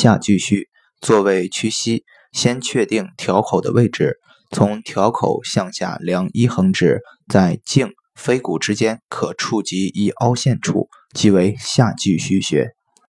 下巨虚，坐位屈膝，先确定条口的位置，从条口向下量一横指，在胫腓骨之间可触及一凹陷处，即为下巨虚穴。